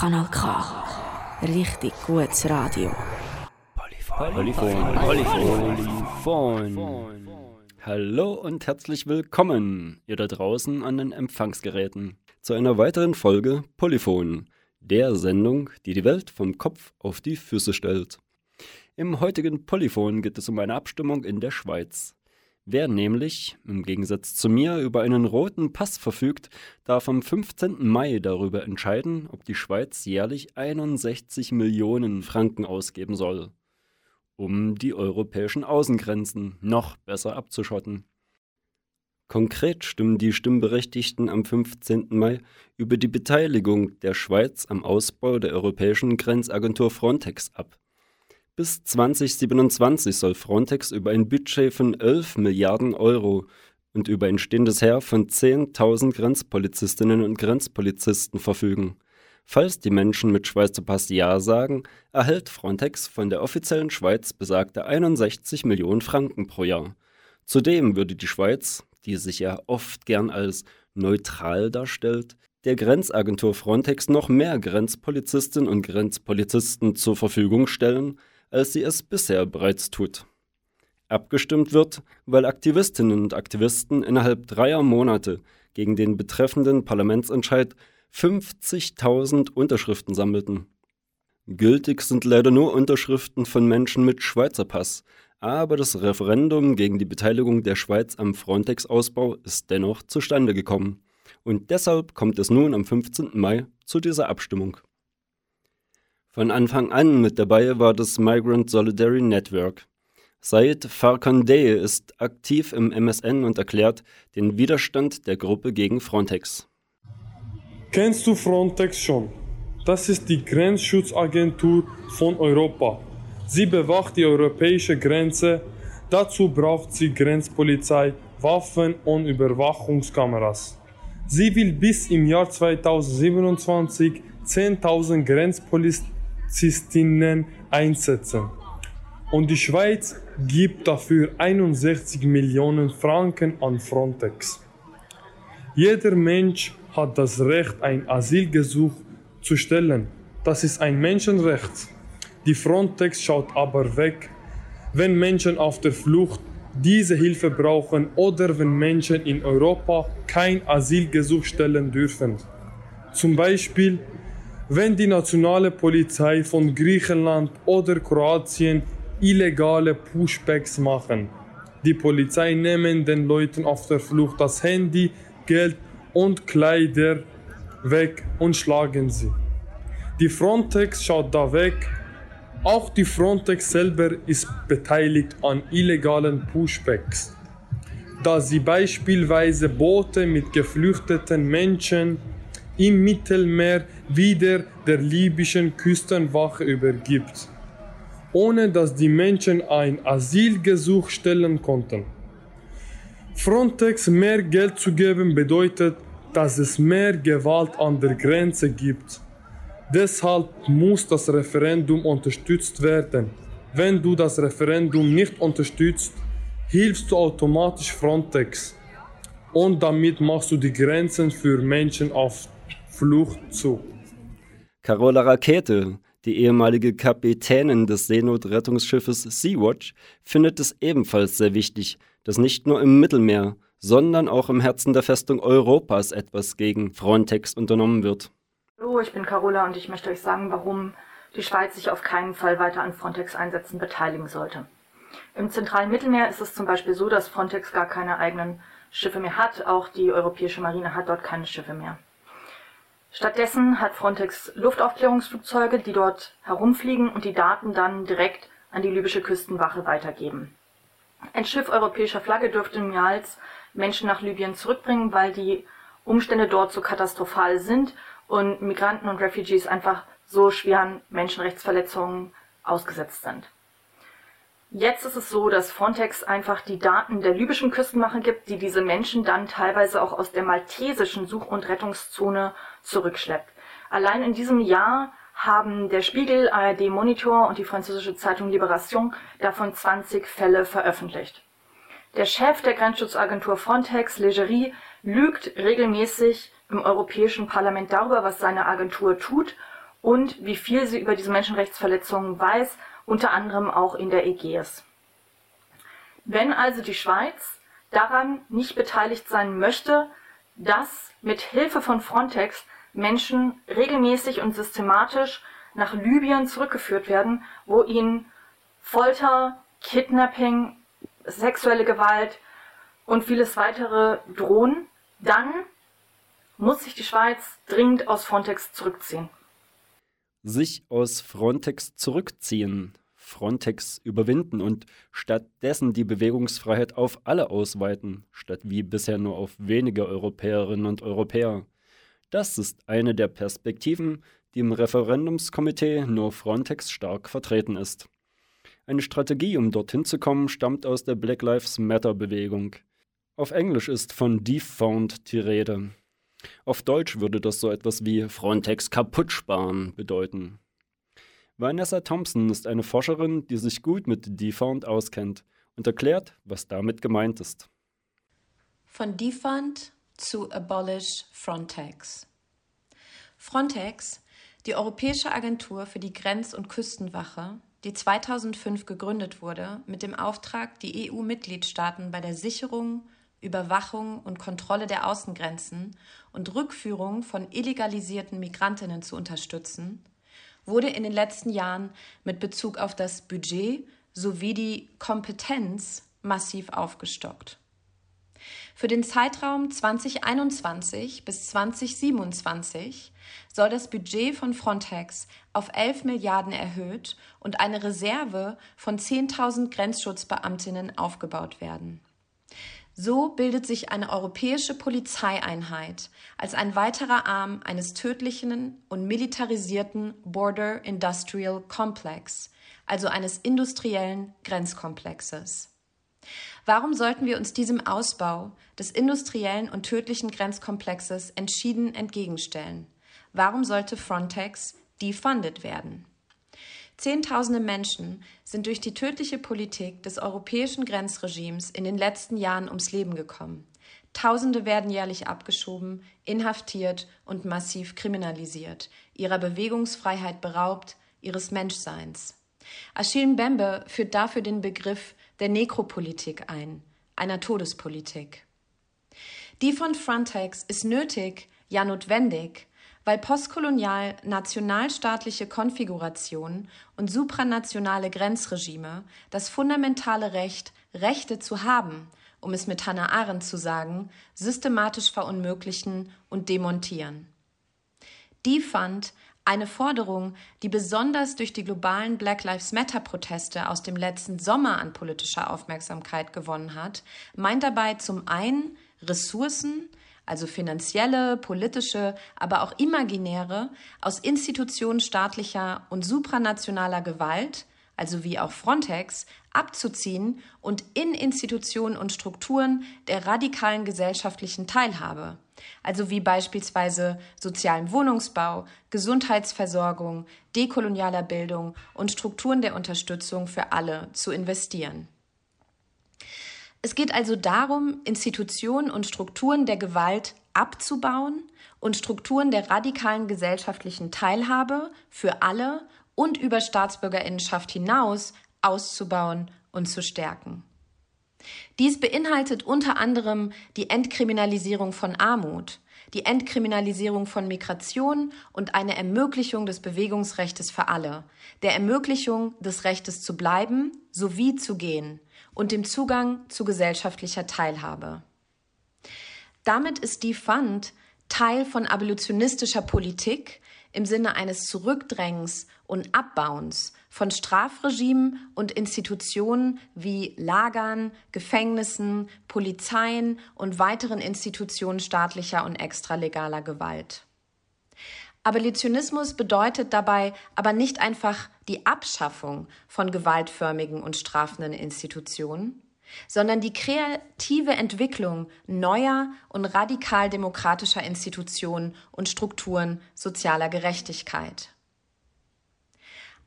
Kanal K. Richtig gutes Radio. Polyphon. Polyphon. Polyphon. Hallo und herzlich willkommen, ihr da draußen an den Empfangsgeräten, zu einer weiteren Folge Polyphon, der Sendung, die die Welt vom Kopf auf die Füße stellt. Im heutigen Polyphon geht es um eine Abstimmung in der Schweiz. Wer nämlich, im Gegensatz zu mir, über einen roten Pass verfügt, darf am 15. Mai darüber entscheiden, ob die Schweiz jährlich 61 Millionen Franken ausgeben soll, um die europäischen Außengrenzen noch besser abzuschotten. Konkret stimmen die Stimmberechtigten am 15. Mai über die Beteiligung der Schweiz am Ausbau der europäischen Grenzagentur Frontex ab. Bis 2027 soll Frontex über ein Budget von 11 Milliarden Euro und über ein stehendes Heer von 10.000 Grenzpolizistinnen und Grenzpolizisten verfügen. Falls die Menschen mit Schweizer Pass Ja sagen, erhält Frontex von der offiziellen Schweiz besagte 61 Millionen Franken pro Jahr. Zudem würde die Schweiz, die sich ja oft gern als neutral darstellt, der Grenzagentur Frontex noch mehr Grenzpolizistinnen und Grenzpolizisten zur Verfügung stellen, als sie es bisher bereits tut. Abgestimmt wird, weil Aktivistinnen und Aktivisten innerhalb dreier Monate gegen den betreffenden Parlamentsentscheid 50.000 Unterschriften sammelten. Gültig sind leider nur Unterschriften von Menschen mit Schweizer Pass, aber das Referendum gegen die Beteiligung der Schweiz am Frontex-Ausbau ist dennoch zustande gekommen. Und deshalb kommt es nun am 15. Mai zu dieser Abstimmung. Von Anfang an mit dabei war das Migrant Solidarity Network. Said Farkandeh ist aktiv im MSN und erklärt den Widerstand der Gruppe gegen Frontex. Kennst du Frontex schon? Das ist die Grenzschutzagentur von Europa. Sie bewacht die europäische Grenze. Dazu braucht sie Grenzpolizei, Waffen und Überwachungskameras. Sie will bis im Jahr 2027 10.000 Grenzpolizisten Polizistinnen einsetzen. Und die Schweiz gibt dafür 61 Millionen Franken an Frontex. Jeder Mensch hat das Recht, ein Asylgesuch zu stellen. Das ist ein Menschenrecht. Die Frontex schaut aber weg, wenn Menschen auf der Flucht diese Hilfe brauchen oder wenn Menschen in Europa kein Asylgesuch stellen dürfen. Zum Beispiel wenn die nationale Polizei von Griechenland oder Kroatien illegale Pushbacks machen. Die Polizei nehmen den Leuten auf der Flucht das Handy, Geld und Kleider weg und schlagen sie. Die Frontex schaut da weg. Auch die Frontex selber ist beteiligt an illegalen Pushbacks, da sie beispielsweise Boote mit geflüchteten Menschen im Mittelmeer wieder der libyschen Küstenwache übergibt, ohne dass die Menschen ein Asylgesuch stellen konnten. Frontex mehr Geld zu geben bedeutet, dass es mehr Gewalt an der Grenze gibt. Deshalb muss das Referendum unterstützt werden. Wenn du das Referendum nicht unterstützt, hilfst du automatisch Frontex. Und damit machst du die Grenzen für Menschen auf Flucht zu. Carola Rakete, die ehemalige Kapitänin des Seenotrettungsschiffes Sea-Watch, findet es ebenfalls sehr wichtig, dass nicht nur im Mittelmeer, sondern auch im Herzen der Festung Europas etwas gegen Frontex unternommen wird. Hallo, ich bin Carola und ich möchte euch sagen, warum die Schweiz sich auf keinen Fall weiter an Frontex-Einsätzen beteiligen sollte. Im zentralen Mittelmeer ist es zum Beispiel so, dass Frontex gar keine eigenen Schiffe mehr hat. Auch die europäische Marine hat dort keine Schiffe mehr. Stattdessen hat Frontex Luftaufklärungsflugzeuge, die dort herumfliegen und die Daten dann direkt an die libysche Küstenwache weitergeben. Ein Schiff europäischer Flagge dürfte niemals Menschen nach Libyen zurückbringen, weil die Umstände dort so katastrophal sind und Migranten und Refugees einfach so schweren Menschenrechtsverletzungen ausgesetzt sind. Jetzt ist es so, dass Frontex einfach die Daten der libyschen Küstenwache gibt, die diese Menschen dann teilweise auch aus der maltesischen Such- und Rettungszone zurückschleppt. Allein in diesem Jahr haben der Spiegel, ARD Monitor und die französische Zeitung Libération davon 20 Fälle veröffentlicht. Der Chef der Grenzschutzagentur Frontex, Legerie, lügt regelmäßig im Europäischen Parlament darüber, was seine Agentur tut und wie viel sie über diese Menschenrechtsverletzungen weiß, unter anderem auch in der Ägäis. Wenn also die Schweiz daran nicht beteiligt sein möchte, dass mit Hilfe von Frontex Menschen regelmäßig und systematisch nach Libyen zurückgeführt werden, wo ihnen Folter, Kidnapping, sexuelle Gewalt und vieles weitere drohen, dann muss sich die Schweiz dringend aus Frontex zurückziehen. Sich aus Frontex zurückziehen, Frontex überwinden und stattdessen die Bewegungsfreiheit auf alle ausweiten, statt wie bisher nur auf wenige Europäerinnen und Europäer. Das ist eine der Perspektiven, die im Referendumskomitee nur Frontex stark vertreten ist. Eine Strategie, um dorthin zu kommen, stammt aus der Black Lives Matter Bewegung. Auf Englisch ist von Defund die Rede. Auf Deutsch würde das so etwas wie Frontex kaputt sparen bedeuten. Vanessa Thompson ist eine Forscherin, die sich gut mit Defund auskennt und erklärt, was damit gemeint ist. Von Defund zu Abolish Frontex. Frontex, die Europäische Agentur für die Grenz- und Küstenwache, die 2005 gegründet wurde, mit dem Auftrag, die EU-Mitgliedstaaten bei der Sicherung, Überwachung und Kontrolle der Außengrenzen und Rückführung von illegalisierten Migrantinnen zu unterstützen, wurde in den letzten Jahren mit Bezug auf das Budget sowie die Kompetenz massiv aufgestockt. Für den Zeitraum 2021 bis 2027 soll das Budget von Frontex auf 11 Milliarden erhöht und eine Reserve von 10.000 Grenzschutzbeamtinnen aufgebaut werden. So bildet sich eine europäische Polizeieinheit als ein weiterer Arm eines tödlichen und militarisierten Border Industrial Complex, also eines industriellen Grenzkomplexes. Warum sollten wir uns diesem Ausbau des industriellen und tödlichen Grenzkomplexes entschieden entgegenstellen? Warum sollte Frontex defunded werden? Zehntausende Menschen sind durch die tödliche Politik des europäischen Grenzregimes in den letzten Jahren ums Leben gekommen. Tausende werden jährlich abgeschoben, inhaftiert und massiv kriminalisiert, ihrer Bewegungsfreiheit beraubt, ihres Menschseins. Achille Mbembe führt dafür den Begriff der Nekropolitik ein, einer Todespolitik. Die von Frontex ist nötig, ja notwendig, weil postkolonial nationalstaatliche Konfigurationen und supranationale Grenzregime das fundamentale Recht, Rechte zu haben, um es mit Hannah Arendt zu sagen, systematisch verunmöglichen und demontieren. Die fand eine Forderung, die besonders durch die globalen Black Lives Matter Proteste aus dem letzten Sommer an politischer Aufmerksamkeit gewonnen hat, meint dabei zum einen Ressourcen, also finanzielle, politische, aber auch imaginäre, aus Institutionen staatlicher und supranationaler Gewalt, also wie auch Frontex, abzuziehen und in Institutionen und Strukturen der radikalen gesellschaftlichen Teilhabe, also wie beispielsweise sozialen Wohnungsbau, Gesundheitsversorgung, dekolonialer Bildung und Strukturen der Unterstützung für alle zu investieren. Es geht also darum, Institutionen und Strukturen der Gewalt abzubauen und Strukturen der radikalen gesellschaftlichen Teilhabe für alle und über Staatsbürgerinnenschaft hinaus auszubauen und zu stärken. Dies beinhaltet unter anderem die Entkriminalisierung von Armut, die Entkriminalisierung von Migration und eine Ermöglichung des Bewegungsrechtes für alle, der Ermöglichung des Rechtes zu bleiben sowie zu gehen und dem Zugang zu gesellschaftlicher Teilhabe. Damit ist die Fund Teil von abolitionistischer Politik im Sinne eines Zurückdrängens und Abbauens von Strafregimen und Institutionen wie Lagern, Gefängnissen, Polizeien und weiteren Institutionen staatlicher und extralegaler Gewalt. Abolitionismus bedeutet dabei aber nicht einfach die Abschaffung von gewaltförmigen und strafenden Institutionen, sondern die kreative Entwicklung neuer und radikal demokratischer Institutionen und Strukturen sozialer Gerechtigkeit.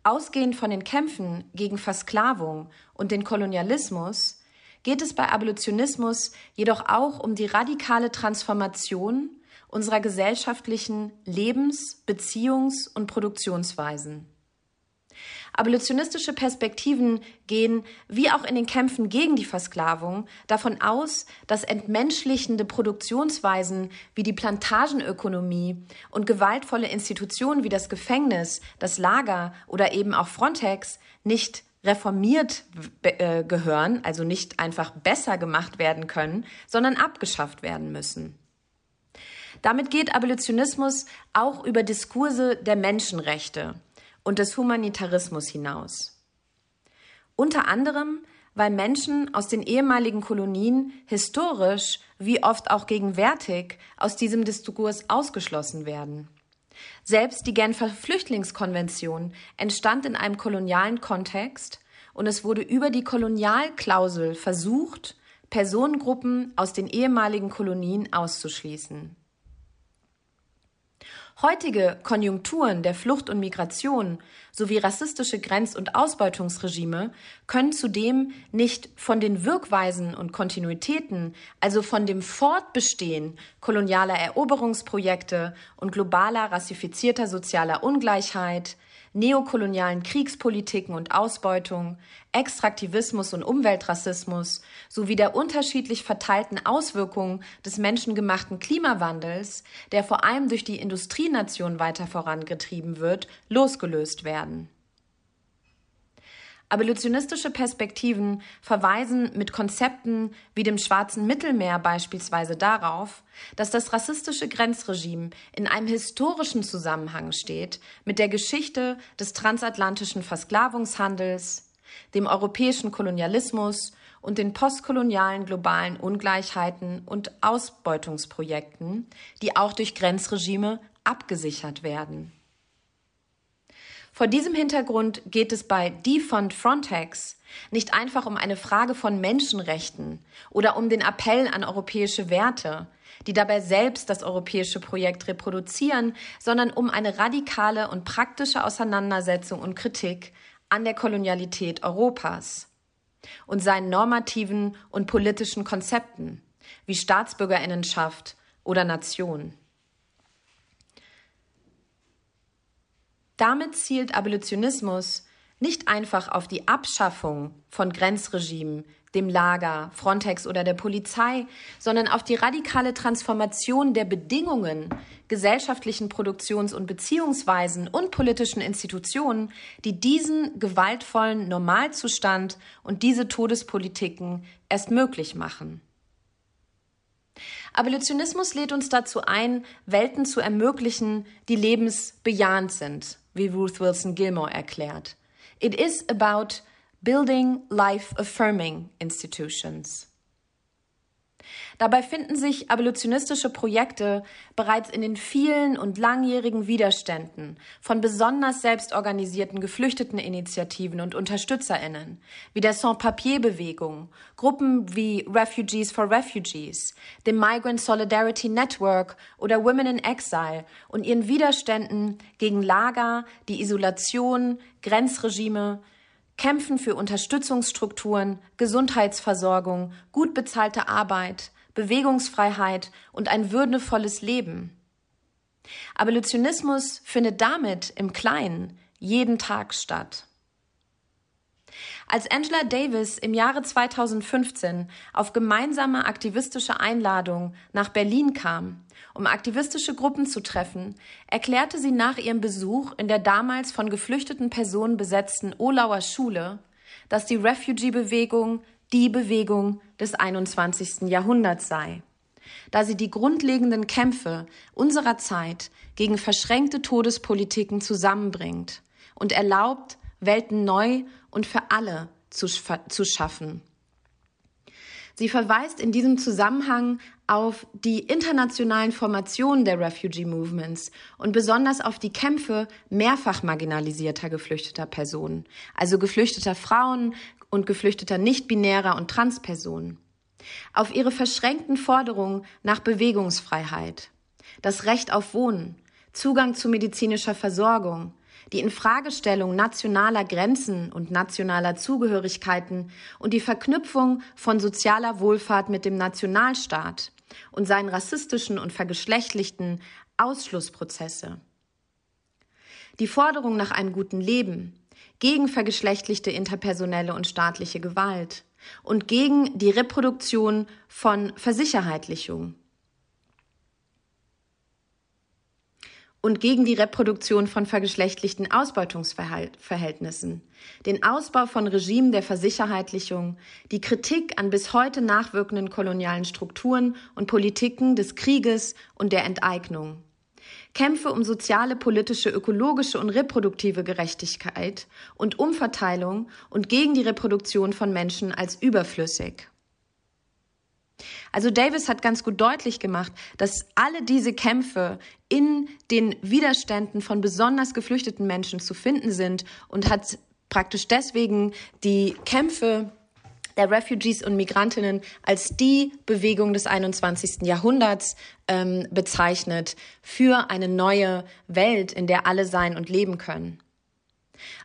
Ausgehend von den Kämpfen gegen Versklavung und den Kolonialismus geht es bei Abolitionismus jedoch auch um die radikale Transformation unserer gesellschaftlichen Lebens-, Beziehungs- und Produktionsweisen. Abolitionistische Perspektiven gehen, wie auch in den Kämpfen gegen die Versklavung, davon aus, dass entmenschlichende Produktionsweisen wie die Plantagenökonomie und gewaltvolle Institutionen wie das Gefängnis, das Lager oder eben auch Frontex nicht reformiert äh, gehören, also nicht einfach besser gemacht werden können, sondern abgeschafft werden müssen. Damit geht Abolitionismus auch über Diskurse der Menschenrechte und des Humanitarismus hinaus. Unter anderem, weil Menschen aus den ehemaligen Kolonien historisch wie oft auch gegenwärtig aus diesem Diskurs ausgeschlossen werden. Selbst die Genfer Flüchtlingskonvention entstand in einem kolonialen Kontext und es wurde über die Kolonialklausel versucht, Personengruppen aus den ehemaligen Kolonien auszuschließen. Heutige Konjunkturen der Flucht und Migration sowie rassistische Grenz- und Ausbeutungsregime können zudem nicht von den Wirkweisen und Kontinuitäten, also von dem Fortbestehen kolonialer Eroberungsprojekte und globaler rassifizierter sozialer Ungleichheit, neokolonialen Kriegspolitiken und Ausbeutung, Extraktivismus und Umweltrassismus sowie der unterschiedlich verteilten Auswirkungen des menschengemachten Klimawandels, der vor allem durch die Industrienation weiter vorangetrieben wird, losgelöst werden. Abolitionistische Perspektiven verweisen mit Konzepten wie dem Schwarzen Mittelmeer beispielsweise darauf, dass das rassistische Grenzregime in einem historischen Zusammenhang steht mit der Geschichte des transatlantischen Versklavungshandels, dem europäischen Kolonialismus und den postkolonialen globalen Ungleichheiten und Ausbeutungsprojekten, die auch durch Grenzregime abgesichert werden. Vor diesem Hintergrund geht es bei Defund Frontex nicht einfach um eine Frage von Menschenrechten oder um den Appell an europäische Werte, die dabei selbst das europäische Projekt reproduzieren, sondern um eine radikale und praktische Auseinandersetzung und Kritik an der Kolonialität Europas und seinen normativen und politischen Konzepten wie Staatsbürgerinnenschaft oder Nation. Damit zielt Abolitionismus nicht einfach auf die Abschaffung von Grenzregimen, dem Lager, Frontex oder der Polizei, sondern auf die radikale Transformation der Bedingungen gesellschaftlichen Produktions- und Beziehungsweisen und politischen Institutionen, die diesen gewaltvollen Normalzustand und diese Todespolitiken erst möglich machen. Abolitionismus lädt uns dazu ein, Welten zu ermöglichen, die lebensbejahend sind wie Ruth Wilson Gilmore erklärt. It is about building life-affirming institutions. Dabei finden sich abolitionistische Projekte bereits in den vielen und langjährigen Widerständen von besonders selbstorganisierten Geflüchteteninitiativen und Unterstützerinnen, wie der Sans-Papier-Bewegung, Gruppen wie Refugees for Refugees, dem Migrant Solidarity Network oder Women in Exile und ihren Widerständen gegen Lager, die Isolation, Grenzregime, Kämpfen für Unterstützungsstrukturen, Gesundheitsversorgung, gut bezahlte Arbeit, Bewegungsfreiheit und ein würdevolles Leben. Abolitionismus findet damit im Kleinen jeden Tag statt. Als Angela Davis im Jahre 2015 auf gemeinsame aktivistische Einladung nach Berlin kam, um aktivistische Gruppen zu treffen, erklärte sie nach ihrem Besuch in der damals von geflüchteten Personen besetzten Olauer Schule, dass die Refugee-Bewegung die Bewegung des 21. Jahrhunderts sei, da sie die grundlegenden Kämpfe unserer Zeit gegen verschränkte Todespolitiken zusammenbringt und erlaubt, Welten neu und für alle zu, zu schaffen. Sie verweist in diesem Zusammenhang auf die internationalen Formationen der Refugee Movements und besonders auf die Kämpfe mehrfach marginalisierter geflüchteter Personen, also geflüchteter Frauen und geflüchteter nicht-binärer und Transpersonen, auf ihre verschränkten Forderungen nach Bewegungsfreiheit, das Recht auf Wohnen, Zugang zu medizinischer Versorgung, die Infragestellung nationaler Grenzen und nationaler Zugehörigkeiten und die Verknüpfung von sozialer Wohlfahrt mit dem Nationalstaat, und seinen rassistischen und vergeschlechtlichten Ausschlussprozesse. Die Forderung nach einem guten Leben, gegen vergeschlechtlichte interpersonelle und staatliche Gewalt und gegen die Reproduktion von Versicherheitlichung und gegen die Reproduktion von vergeschlechtlichten Ausbeutungsverhältnissen, den Ausbau von Regimen der Versicherheitlichung, die Kritik an bis heute nachwirkenden kolonialen Strukturen und Politiken des Krieges und der Enteignung. Kämpfe um soziale, politische, ökologische und reproduktive Gerechtigkeit und Umverteilung und gegen die Reproduktion von Menschen als überflüssig. Also Davis hat ganz gut deutlich gemacht, dass alle diese Kämpfe in den Widerständen von besonders geflüchteten Menschen zu finden sind und hat praktisch deswegen die Kämpfe der Refugees und Migrantinnen als die Bewegung des 21. Jahrhunderts ähm, bezeichnet für eine neue Welt, in der alle sein und leben können.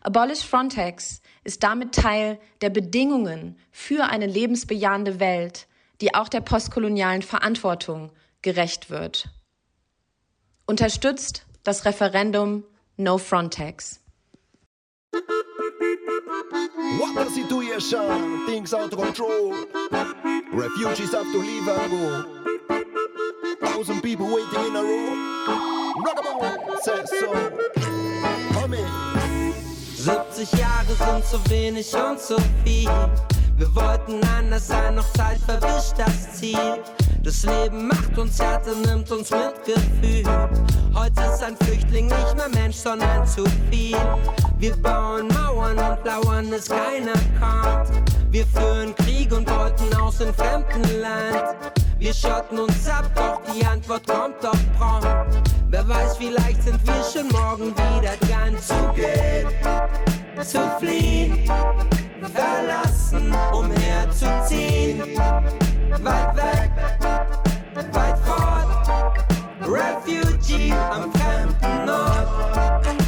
Abolish Frontex ist damit Teil der Bedingungen für eine lebensbejahende Welt, die auch der postkolonialen Verantwortung gerecht wird. Unterstützt das Referendum No Frontex. What situation? Things out of control. Refugees have to leave and go. Thousand people waiting in a row. Rockabye says so. Come in. 70 Jahre sind zu wenig und zu viel. Wir wollten anders sein, noch Zeit verwischt das Ziel. Das Leben macht uns härter, nimmt uns mit Gefühl. Heute ist ein Flüchtling nicht mehr Mensch, sondern zu viel. Wir bauen Mauern und lauern, es keiner kommt. Wir führen Krieg und wollten aus in fremden Land. Wir schotten uns ab, doch die Antwort kommt doch prompt. Wer weiß, vielleicht sind wir schon morgen wieder dran zu gehen, zu fliehen verlassen, umherzuziehen. Weit weg, weit fort, Refugee am Nord.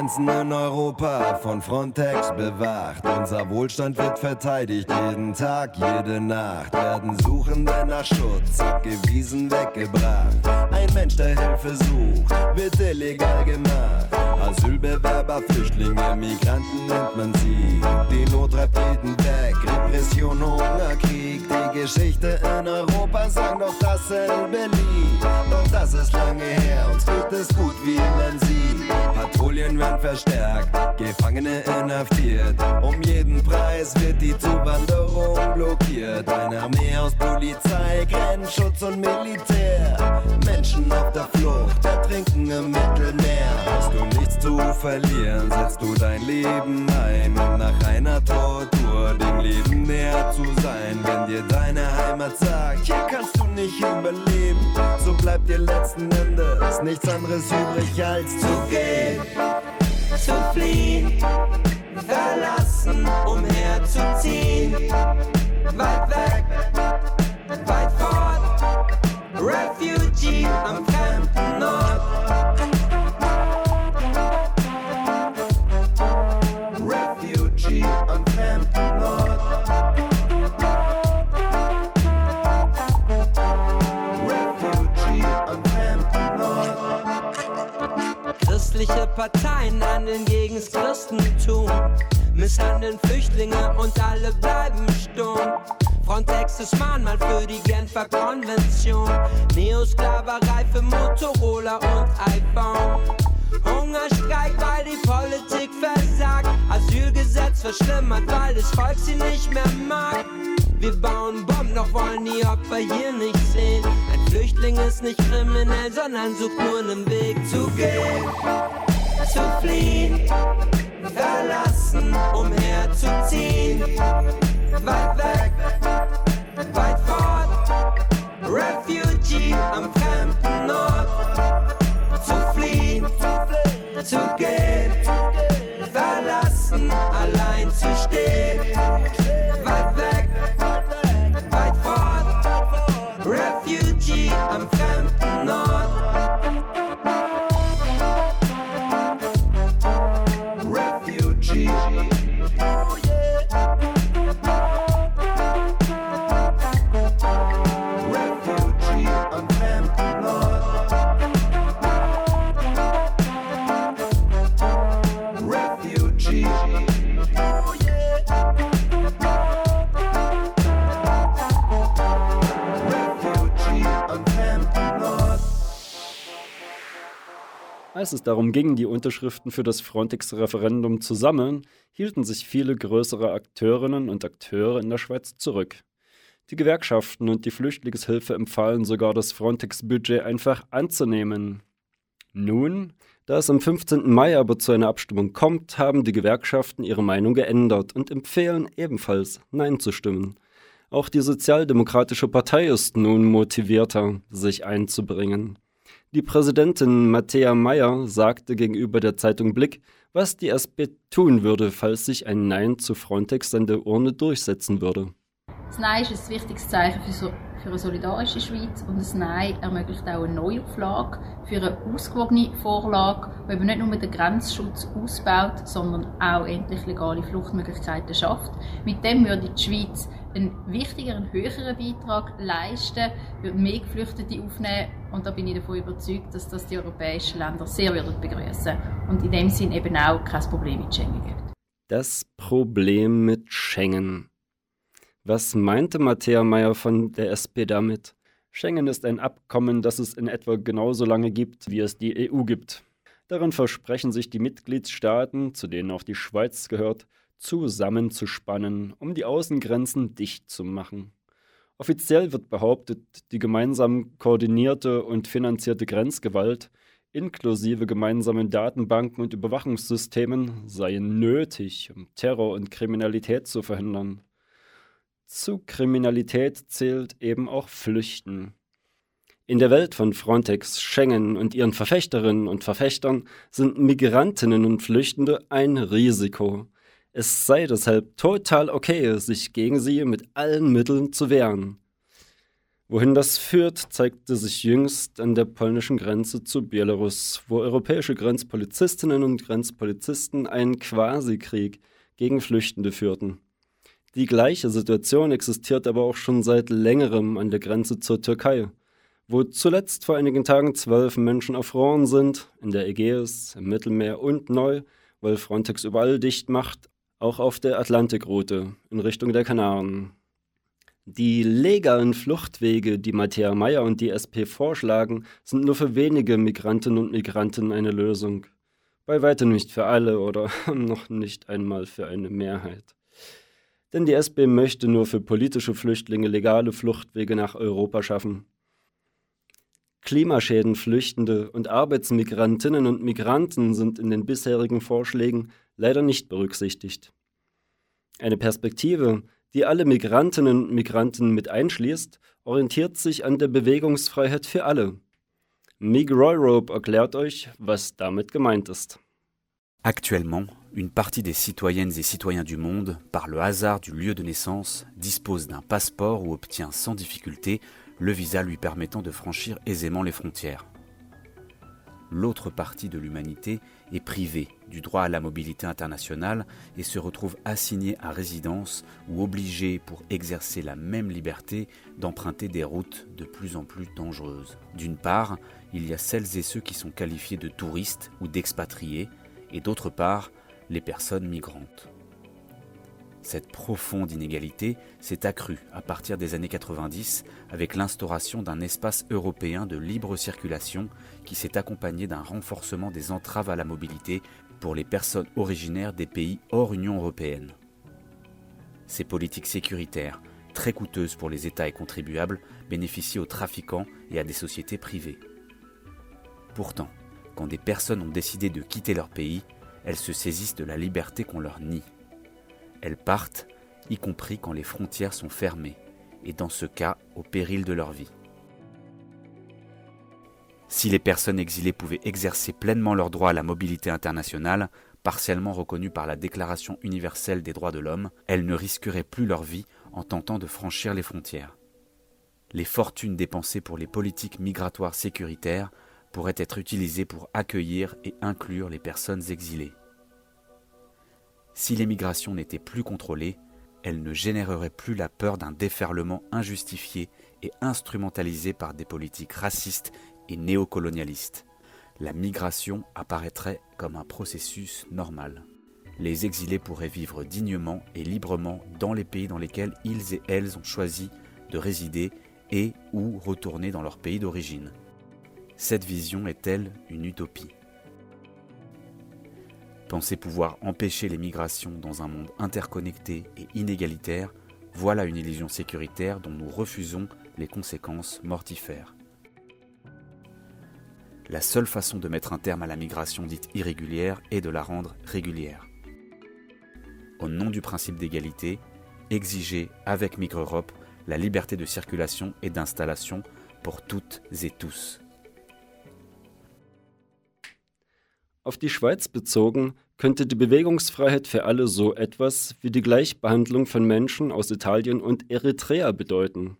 Grenzen in Europa von Frontex bewacht. Unser Wohlstand wird verteidigt jeden Tag, jede Nacht. Werden Suchende nach Schutz abgewiesen, weggebracht. Ein Mensch, der Hilfe sucht, wird illegal gemacht. Asylbewerber, Flüchtlinge, Migranten nennt man sie. Die Not treibt jeden weg. Repression, Hunger, Krieg. Die Geschichte in Europa sang doch dasselbe Lied. Doch das ist lange her, uns geht es gut, wie man sieht. Patrouillen werden verstärkt, Gefangene inhaftiert. Um jeden Preis wird die Zuwanderung blockiert. Eine Armee aus Polizei, Grenzschutz und Militär. Menschen auf der Flucht, ertrinken im Mittelmeer. Hast du nichts zu verlieren, setzt du dein Leben ein, um nach einer Tortur dem Leben näher zu sein. Wenn dir deine Heimat sagt, hier kannst du nicht überleben, so bleibt dir letzten Endes nichts anderes übrig als zu gehen. zu fliehen, verlassen, umherzuziehen. Weit weg, weit fort, Refugee am fremden Nord. Christliche Parteien handeln gegen's Christentum, misshandeln Flüchtlinge und alle bleiben stumm. Frontex ist Mahnmal für die Genfer Konvention, Neosklaverei für Motorola und iPhone. Hungerstreik, weil die Politik versagt. Asylgesetz verschlimmert, weil das Volk sie nicht mehr mag. Wir bauen Bomben, doch wollen die Opfer hier nicht sehen. Flüchtling ist nicht kriminell, sondern sucht nur einen Weg zu gehen. Zu fliehen, verlassen, umherzuziehen. Weit weg, weit fort, Refugee am fremden Nord. Zu fliehen, zu gehen, Als es darum ging, die Unterschriften für das Frontex-Referendum zu sammeln, hielten sich viele größere Akteurinnen und Akteure in der Schweiz zurück. Die Gewerkschaften und die Flüchtlingshilfe empfahlen sogar, das Frontex-Budget einfach anzunehmen. Nun, da es am 15. Mai aber zu einer Abstimmung kommt, haben die Gewerkschaften ihre Meinung geändert und empfehlen ebenfalls Nein zu stimmen. Auch die Sozialdemokratische Partei ist nun motivierter, sich einzubringen. Die Präsidentin Matthäa Meyer sagte gegenüber der Zeitung Blick, was die SP tun würde, falls sich ein Nein zu Frontex an der Urne durchsetzen würde. Das Nein ist ein wichtiges Zeichen für, so, für eine solidarische Schweiz und das Nein ermöglicht auch eine Neuauflage für eine ausgewogene Vorlage, die eben nicht nur den Grenzschutz ausbaut, sondern auch endlich legale Fluchtmöglichkeiten schafft. Mit dem würde die Schweiz einen wichtigeren, höheren Beitrag leisten, würde mehr Geflüchtete aufnehmen und da bin ich davon überzeugt, dass das die europäischen Länder sehr würden begrüßen und in dem Sinn eben auch kein Problem mit Schengen gibt. Das Problem mit Schengen. Was meinte Matthäa Meyer von der SP damit? Schengen ist ein Abkommen, das es in etwa genauso lange gibt, wie es die EU gibt. Darin versprechen sich die Mitgliedstaaten, zu denen auch die Schweiz gehört, zusammenzuspannen, um die Außengrenzen dicht zu machen. Offiziell wird behauptet, die gemeinsam koordinierte und finanzierte Grenzgewalt inklusive gemeinsamen Datenbanken und Überwachungssystemen seien nötig, um Terror und Kriminalität zu verhindern. Zu Kriminalität zählt eben auch Flüchten. In der Welt von Frontex, Schengen und ihren Verfechterinnen und Verfechtern sind Migrantinnen und Flüchtende ein Risiko. Es sei deshalb total okay, sich gegen sie mit allen Mitteln zu wehren. Wohin das führt, zeigte sich jüngst an der polnischen Grenze zu Belarus, wo europäische Grenzpolizistinnen und Grenzpolizisten einen Quasi-Krieg gegen Flüchtende führten. Die gleiche Situation existiert aber auch schon seit längerem an der Grenze zur Türkei, wo zuletzt vor einigen Tagen zwölf Menschen erfroren sind, in der Ägäis, im Mittelmeer und neu, weil Frontex überall dicht macht, auch auf der Atlantikroute in Richtung der Kanaren. Die legalen Fluchtwege, die Matthäa Meyer und die SP vorschlagen, sind nur für wenige Migrantinnen und Migranten eine Lösung. Bei weitem nicht für alle oder noch nicht einmal für eine Mehrheit. Denn die SP möchte nur für politische Flüchtlinge legale Fluchtwege nach Europa schaffen. Klimaschäden Flüchtende und Arbeitsmigrantinnen und Migranten sind in den bisherigen Vorschlägen leider nicht berücksichtigt. Eine Perspektive, die alle Migrantinnen und Migranten mit einschließt, orientiert sich an der Bewegungsfreiheit für alle. Mig Royrope erklärt euch, was damit gemeint ist. Actuellement, une partie des citoyennes et citoyens du monde, par le hasard du lieu de naissance, dispose d'un passeport ou obtient sans difficulté le visa lui permettant de franchir aisément les frontières. L'autre partie de l'humanité est privée du droit à la mobilité internationale et se retrouve assignée à résidence ou obligée pour exercer la même liberté d'emprunter des routes de plus en plus dangereuses. D'une part, il y a celles et ceux qui sont qualifiés de touristes ou d'expatriés, et d'autre part, les personnes migrantes. Cette profonde inégalité s'est accrue à partir des années 90 avec l'instauration d'un espace européen de libre circulation qui s'est accompagné d'un renforcement des entraves à la mobilité pour les personnes originaires des pays hors Union européenne. Ces politiques sécuritaires, très coûteuses pour les États et contribuables, bénéficient aux trafiquants et à des sociétés privées. Pourtant, quand des personnes ont décidé de quitter leur pays, elles se saisissent de la liberté qu'on leur nie. Elles partent, y compris quand les frontières sont fermées, et dans ce cas au péril de leur vie. Si les personnes exilées pouvaient exercer pleinement leur droit à la mobilité internationale, partiellement reconnu par la Déclaration universelle des droits de l'homme, elles ne risqueraient plus leur vie en tentant de franchir les frontières. Les fortunes dépensées pour les politiques migratoires sécuritaires pourraient être utilisées pour accueillir et inclure les personnes exilées. Si l'émigration n'était plus contrôlée, elle ne générerait plus la peur d'un déferlement injustifié et instrumentalisé par des politiques racistes et néocolonialistes. La migration apparaîtrait comme un processus normal. Les exilés pourraient vivre dignement et librement dans les pays dans lesquels ils et elles ont choisi de résider et ou retourner dans leur pays d'origine. Cette vision est-elle une utopie Penser pouvoir empêcher les migrations dans un monde interconnecté et inégalitaire, voilà une illusion sécuritaire dont nous refusons les conséquences mortifères. La seule façon de mettre un terme à la migration dite irrégulière est de la rendre régulière. Au nom du principe d'égalité, exiger avec Migre-Europe la liberté de circulation et d'installation pour toutes et tous. Auf die Schweiz bezogen könnte die Bewegungsfreiheit für alle so etwas wie die Gleichbehandlung von Menschen aus Italien und Eritrea bedeuten.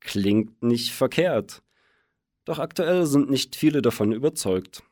Klingt nicht verkehrt. Doch aktuell sind nicht viele davon überzeugt.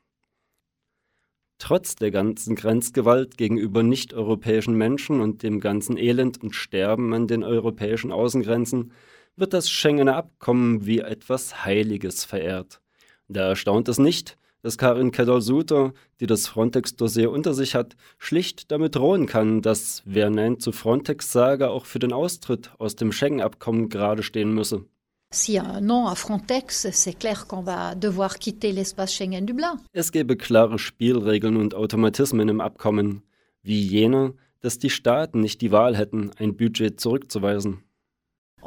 Trotz der ganzen Grenzgewalt gegenüber nicht-europäischen Menschen und dem ganzen Elend und Sterben an den europäischen Außengrenzen wird das Schengener Abkommen wie etwas Heiliges verehrt. Da erstaunt es nicht, dass Karin Kedal-Suter, die das Frontex-Dossier unter sich hat, schlicht damit drohen kann, dass wer Nein zu Frontex sage, auch für den Austritt aus dem Schengen-Abkommen gerade stehen müsse. S'il y a un non à Frontex, c'est clair qu'on va devoir quitter l'espace Schengen-Dublin. Es gebe klare Spielregeln und Automatismen im Abkommen, wie jener, dass die Staaten nicht die Wahl hätten, ein Budget zurückzuweisen.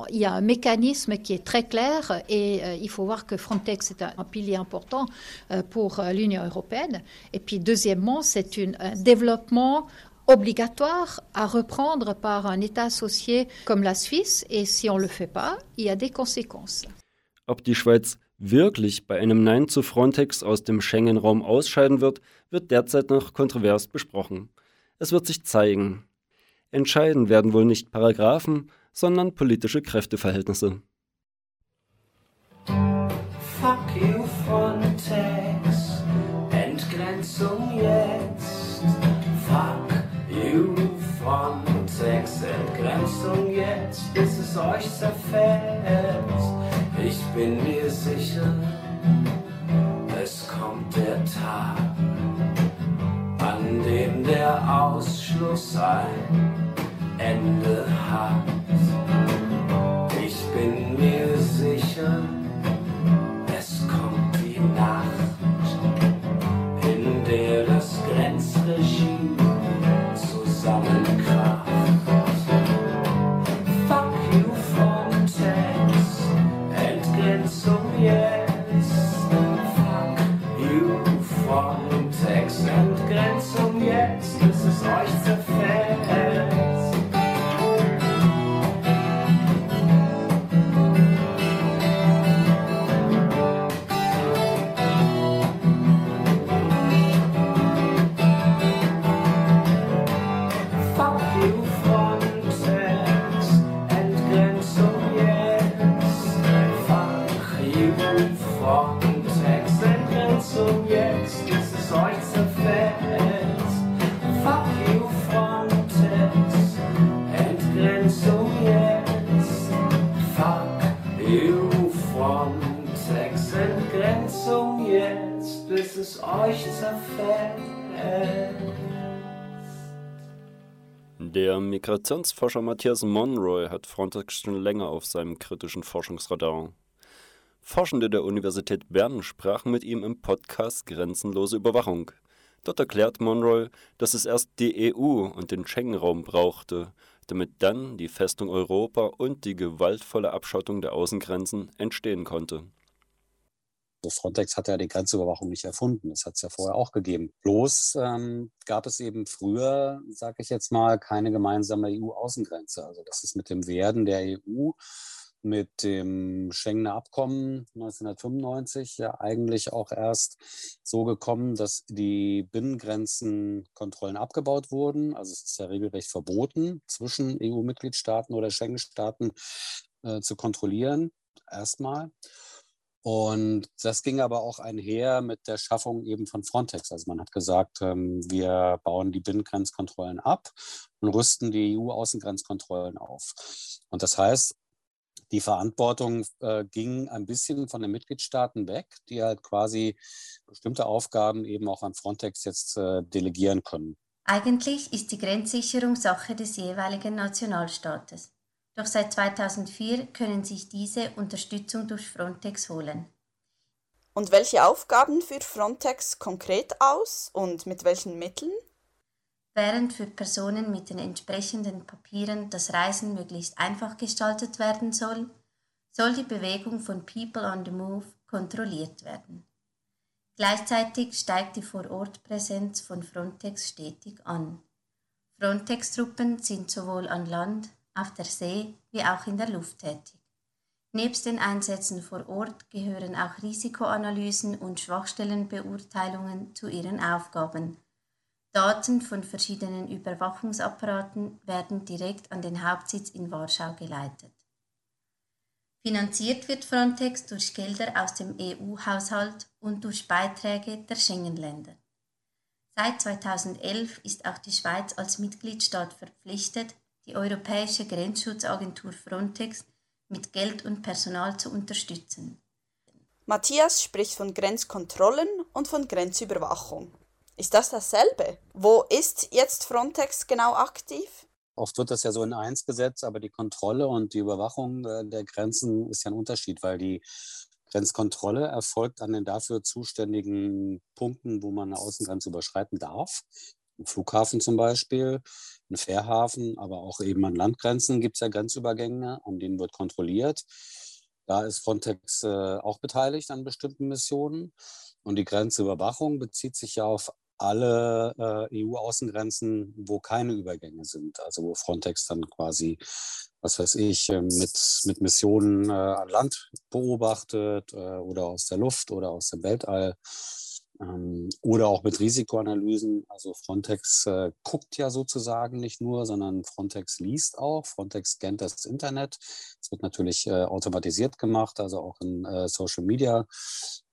Il y a un mécanisme qui est très clair et euh, il faut voir que Frontex est un, un pilier important euh, pour euh, l'Union européenne. Et puis deuxièmement, c'est un développement obligatoire à reprendre par un État associé comme la Suisse et si on ne le fait pas, il y a des conséquences. Ob die Schweiz wirklich bei einem Nein zu Frontex aus dem Schengen-Raum ausscheiden wird, wird derzeit noch kontrovers besprochen. Es wird sich zeigen. Entscheiden werden wohl nicht Paragraphen, sondern politische Kräfteverhältnisse. Fuck you, Frontex. Entgrenzung jetzt. Fuck you, Frontex. Entgrenzung jetzt, bis es euch zerfällt. Ich bin mir sicher, Migrationsforscher Matthias Monroy hat Frontex schon länger auf seinem kritischen Forschungsradar. Forschende der Universität Bern sprachen mit ihm im Podcast Grenzenlose Überwachung. Dort erklärt Monroy, dass es erst die EU und den Schengen-Raum brauchte, damit dann die Festung Europa und die gewaltvolle Abschottung der Außengrenzen entstehen konnte. Also Frontex hat ja die Grenzüberwachung nicht erfunden. Das hat es ja vorher auch gegeben. Bloß ähm, gab es eben früher, sage ich jetzt mal, keine gemeinsame EU-Außengrenze. Also das ist mit dem Werden der EU, mit dem Schengener Abkommen 1995 ja eigentlich auch erst so gekommen, dass die Binnengrenzenkontrollen abgebaut wurden. Also es ist ja regelrecht verboten, zwischen EU-Mitgliedstaaten oder Schengen-Staaten äh, zu kontrollieren. Erstmal. Und das ging aber auch einher mit der Schaffung eben von Frontex. Also man hat gesagt, ähm, wir bauen die Binnengrenzkontrollen ab und rüsten die EU-Außengrenzkontrollen auf. Und das heißt, die Verantwortung äh, ging ein bisschen von den Mitgliedstaaten weg, die halt quasi bestimmte Aufgaben eben auch an Frontex jetzt äh, delegieren können. Eigentlich ist die Grenzsicherung Sache des jeweiligen Nationalstaates. Doch seit 2004 können sich diese Unterstützung durch Frontex holen. Und welche Aufgaben führt Frontex konkret aus und mit welchen Mitteln? Während für Personen mit den entsprechenden Papieren das Reisen möglichst einfach gestaltet werden soll, soll die Bewegung von People on the Move kontrolliert werden. Gleichzeitig steigt die Vorortpräsenz von Frontex stetig an. Frontex-Truppen sind sowohl an Land, auf der See wie auch in der Luft tätig. Nebst den Einsätzen vor Ort gehören auch Risikoanalysen und Schwachstellenbeurteilungen zu ihren Aufgaben. Daten von verschiedenen Überwachungsapparaten werden direkt an den Hauptsitz in Warschau geleitet. Finanziert wird Frontex durch Gelder aus dem EU-Haushalt und durch Beiträge der Schengen-Länder. Seit 2011 ist auch die Schweiz als Mitgliedstaat verpflichtet, die Europäische Grenzschutzagentur Frontex mit Geld und Personal zu unterstützen. Matthias spricht von Grenzkontrollen und von Grenzüberwachung. Ist das dasselbe? Wo ist jetzt Frontex genau aktiv? Oft wird das ja so in eins gesetzt, aber die Kontrolle und die Überwachung äh, der Grenzen ist ja ein Unterschied, weil die Grenzkontrolle erfolgt an den dafür zuständigen Punkten, wo man eine Außengrenze überschreiten darf. Im Flughafen zum Beispiel, ein Fährhafen, aber auch eben an Landgrenzen gibt es ja Grenzübergänge, an denen wird kontrolliert. Da ist Frontex äh, auch beteiligt an bestimmten Missionen. Und die Grenzüberwachung bezieht sich ja auf alle äh, EU-Außengrenzen, wo keine Übergänge sind, also wo Frontex dann quasi, was weiß ich, äh, mit, mit Missionen äh, an Land beobachtet äh, oder aus der Luft oder aus dem Weltall ähm, oder auch mit Risikoanalysen. Also Frontex äh, guckt ja sozusagen nicht nur, sondern Frontex liest auch. Frontex scannt das Internet. Es wird natürlich äh, automatisiert gemacht, also auch in Social Media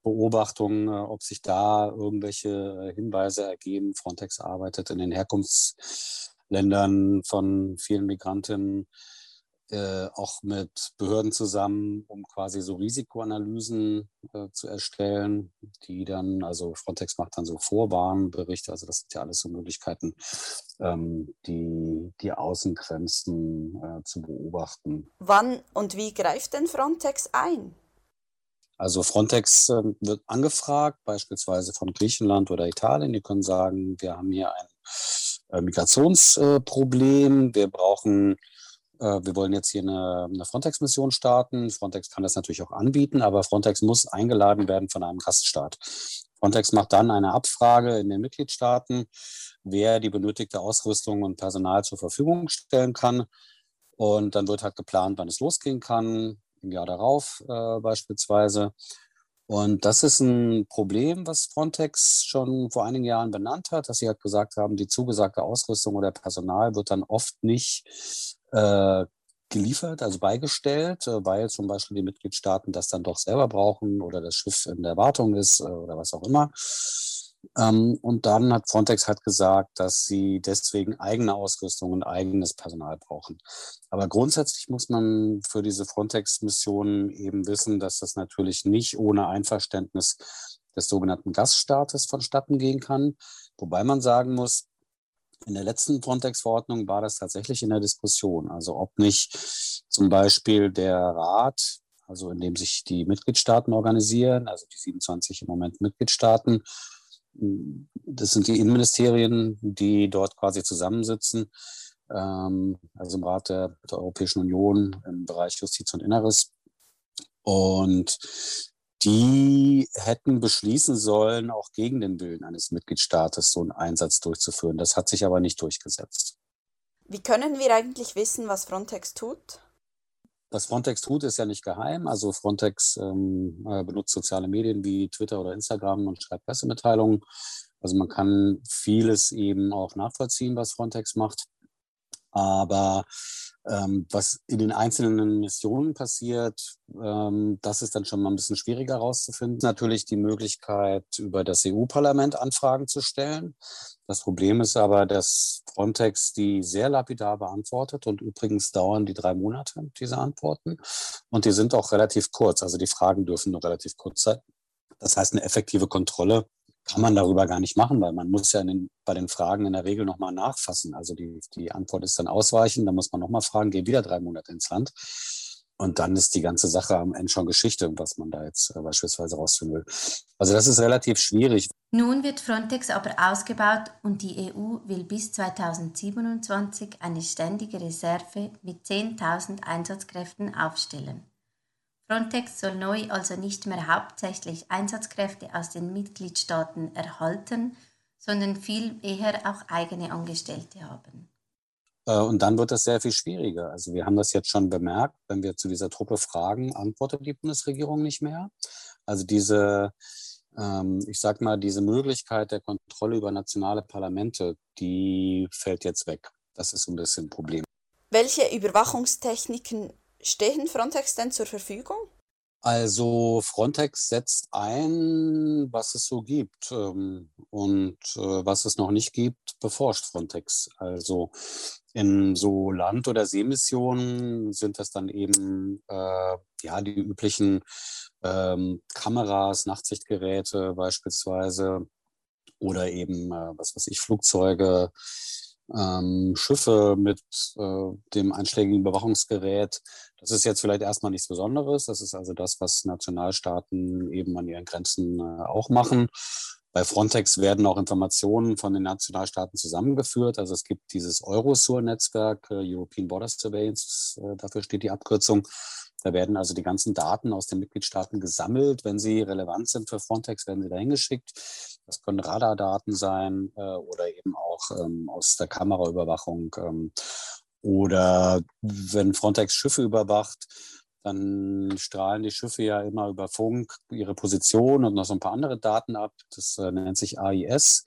Beobachtungen, äh, ob sich da irgendwelche äh, Hinweise ergeben. Frontex arbeitet in den Herkunftsländern von vielen Migrantinnen äh, auch mit Behörden zusammen, um quasi so Risikoanalysen äh, zu erstellen, die dann, also Frontex macht dann so Vorwarnberichte, also das sind ja alles so Möglichkeiten, ähm, die, die Außengrenzen äh, zu beobachten. Wann und wie greift denn Frontex ein? Also Frontex äh, wird angefragt, beispielsweise von Griechenland oder Italien. Die können sagen, wir haben hier ein äh, Migrationsproblem, wir brauchen, wir wollen jetzt hier eine, eine Frontex-Mission starten. Frontex kann das natürlich auch anbieten, aber Frontex muss eingeladen werden von einem Gaststaat. Frontex macht dann eine Abfrage in den Mitgliedstaaten, wer die benötigte Ausrüstung und Personal zur Verfügung stellen kann. Und dann wird halt geplant, wann es losgehen kann im Jahr darauf äh, beispielsweise. Und das ist ein Problem, was Frontex schon vor einigen Jahren benannt hat, dass sie halt gesagt haben, die zugesagte Ausrüstung oder Personal wird dann oft nicht äh, geliefert, also beigestellt, äh, weil zum Beispiel die Mitgliedstaaten das dann doch selber brauchen oder das Schiff in der Wartung ist äh, oder was auch immer. Ähm, und dann hat Frontex halt gesagt, dass sie deswegen eigene Ausrüstung und eigenes Personal brauchen. Aber grundsätzlich muss man für diese Frontex-Missionen eben wissen, dass das natürlich nicht ohne Einverständnis des sogenannten Gaststaates vonstatten gehen kann. Wobei man sagen muss, in der letzten Frontex-Verordnung war das tatsächlich in der Diskussion. Also ob nicht zum Beispiel der Rat, also in dem sich die Mitgliedstaaten organisieren, also die 27 im Moment Mitgliedstaaten, das sind die Innenministerien, die dort quasi zusammensitzen, ähm, also im Rat der, der, Europäischen Union im Bereich Justiz und Inneres. Und die hätten beschließen sollen, auch gegen den Willen eines Mitgliedstaates so einen Einsatz durchzuführen. Das hat sich aber nicht durchgesetzt. Wie können wir eigentlich wissen, was Frontex tut? Was Frontex tut, ist ja nicht geheim. Also Frontex ähm, äh, benutzt soziale Medien wie Twitter oder Instagram und schreibt Pressemitteilungen. Also man kann vieles eben auch nachvollziehen, was Frontex macht. Aber ähm, was in den einzelnen Missionen passiert, ähm, das ist dann schon mal ein bisschen schwieriger herauszufinden. Natürlich die Möglichkeit, über das EU-Parlament Anfragen zu stellen. Das Problem ist aber, dass Frontex die sehr lapidar beantwortet und übrigens dauern die drei Monate, diese Antworten. Und die sind auch relativ kurz. Also die Fragen dürfen nur relativ kurz sein. Das heißt, eine effektive Kontrolle kann man darüber gar nicht machen, weil man muss ja den, bei den Fragen in der Regel nochmal nachfassen. Also die, die Antwort ist dann ausweichend, dann muss man nochmal fragen, geh wieder drei Monate ins Land. Und dann ist die ganze Sache am Ende schon Geschichte, was man da jetzt äh, beispielsweise rausfinden will. Also das ist relativ schwierig. Nun wird Frontex aber ausgebaut und die EU will bis 2027 eine ständige Reserve mit 10.000 Einsatzkräften aufstellen. Frontex soll neu also nicht mehr hauptsächlich Einsatzkräfte aus den Mitgliedstaaten erhalten, sondern viel eher auch eigene Angestellte haben. Äh, und dann wird das sehr viel schwieriger. Also wir haben das jetzt schon bemerkt, wenn wir zu dieser Truppe fragen, antwortet die Bundesregierung nicht mehr. Also diese, ähm, ich sag mal, diese Möglichkeit der Kontrolle über nationale Parlamente, die fällt jetzt weg. Das ist ein bisschen ein Problem. Welche Überwachungstechniken stehen Frontex denn zur Verfügung? Also Frontex setzt ein, was es so gibt. Ähm, und äh, was es noch nicht gibt, beforscht Frontex. Also in so Land- oder Seemissionen sind das dann eben äh, ja die üblichen ähm, Kameras, Nachtsichtgeräte beispielsweise oder eben, äh, was weiß ich, Flugzeuge, ähm, Schiffe mit äh, dem einschlägigen Überwachungsgerät. Das ist jetzt vielleicht erstmal nichts Besonderes. Das ist also das, was Nationalstaaten eben an ihren Grenzen äh, auch machen. Bei Frontex werden auch Informationen von den Nationalstaaten zusammengeführt. Also es gibt dieses Eurosur-Netzwerk, äh, European Border Surveillance, äh, dafür steht die Abkürzung. Da werden also die ganzen Daten aus den Mitgliedstaaten gesammelt. Wenn sie relevant sind für Frontex, werden sie dahin geschickt. Das können Radardaten sein oder eben auch ähm, aus der Kameraüberwachung. Oder wenn Frontex Schiffe überwacht, dann strahlen die Schiffe ja immer über Funk ihre Position und noch so ein paar andere Daten ab. Das äh, nennt sich AIS.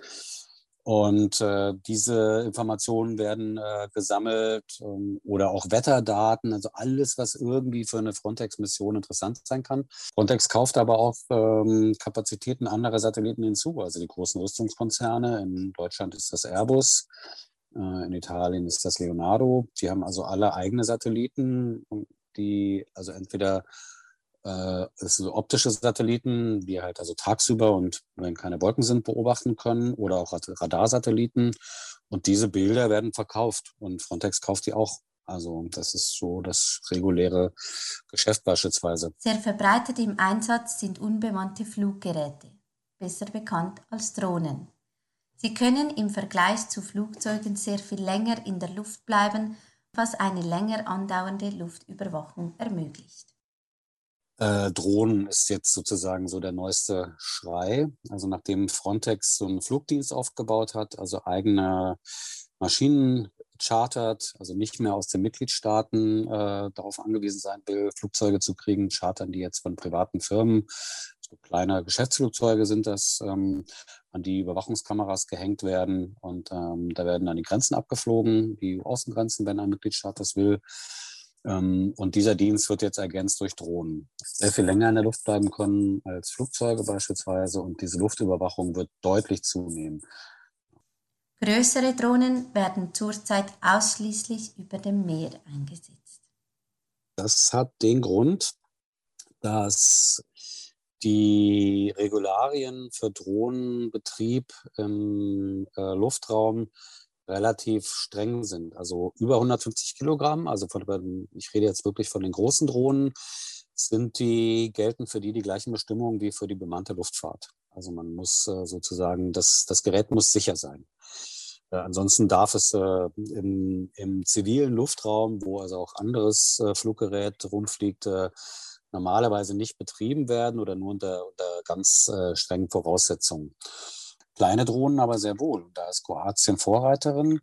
Und äh, diese Informationen werden äh, gesammelt ähm, oder auch Wetterdaten, also alles, was irgendwie für eine Frontex-Mission interessant sein kann. Frontex kauft aber auch ähm, Kapazitäten anderer Satelliten hinzu, also die großen Rüstungskonzerne. In Deutschland ist das Airbus, in Italien ist das Leonardo. Die haben also alle eigene Satelliten, die also entweder äh, das sind so optische Satelliten, die halt also tagsüber und wenn keine Wolken sind, beobachten können oder auch Radarsatelliten. Und diese Bilder werden verkauft und Frontex kauft die auch. Also das ist so das reguläre Geschäft beispielsweise. Sehr verbreitet im Einsatz sind unbemannte Fluggeräte, besser bekannt als Drohnen. Sie können im Vergleich zu Flugzeugen sehr viel länger in der Luft bleiben, was eine länger andauernde Luftüberwachung ermöglicht. Äh, Drohnen ist jetzt sozusagen so der neueste Schrei. Also nachdem Frontex so einen Flugdienst aufgebaut hat, also eigene Maschinen chartert, also nicht mehr aus den Mitgliedstaaten äh, darauf angewiesen sein will, Flugzeuge zu kriegen, chartern die jetzt von privaten Firmen. So kleine Geschäftsflugzeuge sind das, ähm, an die Überwachungskameras gehängt werden und ähm, da werden dann die Grenzen abgeflogen, die Außengrenzen, wenn ein Mitgliedstaat das will. Ähm, und dieser Dienst wird jetzt ergänzt durch Drohnen. Sehr viel länger in der Luft bleiben können als Flugzeuge beispielsweise und diese Luftüberwachung wird deutlich zunehmen. Größere Drohnen werden zurzeit ausschließlich über dem Meer eingesetzt. Das hat den Grund, dass die Regularien für Drohnenbetrieb im äh, Luftraum relativ streng sind. Also über 150 Kilogramm, also von, ich rede jetzt wirklich von den großen Drohnen, sind die, gelten für die die gleichen Bestimmungen wie für die bemannte Luftfahrt. Also man muss äh, sozusagen, das, das Gerät muss sicher sein. Äh, ansonsten darf es äh, im, im zivilen Luftraum, wo also auch anderes äh, Fluggerät rumfliegt, äh, normalerweise nicht betrieben werden oder nur unter, unter ganz äh, strengen Voraussetzungen kleine Drohnen aber sehr wohl. Da ist Kroatien Vorreiterin.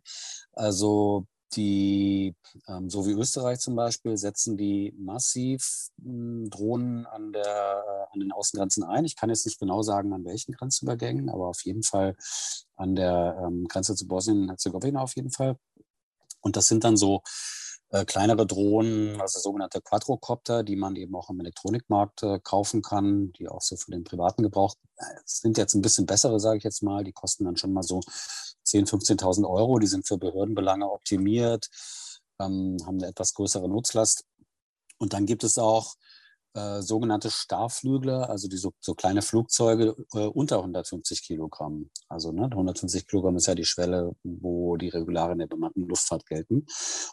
Also die, ähm, so wie Österreich zum Beispiel, setzen die massiv hm, Drohnen an, der, äh, an den Außengrenzen ein. Ich kann jetzt nicht genau sagen, an welchen Grenzübergängen, aber auf jeden Fall an der ähm, Grenze zu Bosnien-Herzegowina auf jeden Fall. Und das sind dann so äh, kleinere Drohnen, also sogenannte Quadrocopter, die man eben auch im Elektronikmarkt äh, kaufen kann, die auch so für den privaten Gebrauch äh, sind jetzt ein bisschen bessere, sage ich jetzt mal. Die kosten dann schon mal so 10.000, 15.000 Euro. Die sind für Behördenbelange optimiert, ähm, haben eine etwas größere Nutzlast. Und dann gibt es auch äh, sogenannte Starrflügler, also die so, so kleine Flugzeuge äh, unter 150 Kilogramm. Also ne, 150 Kilogramm ist ja die Schwelle, wo die Regularien der bemannten Luftfahrt gelten.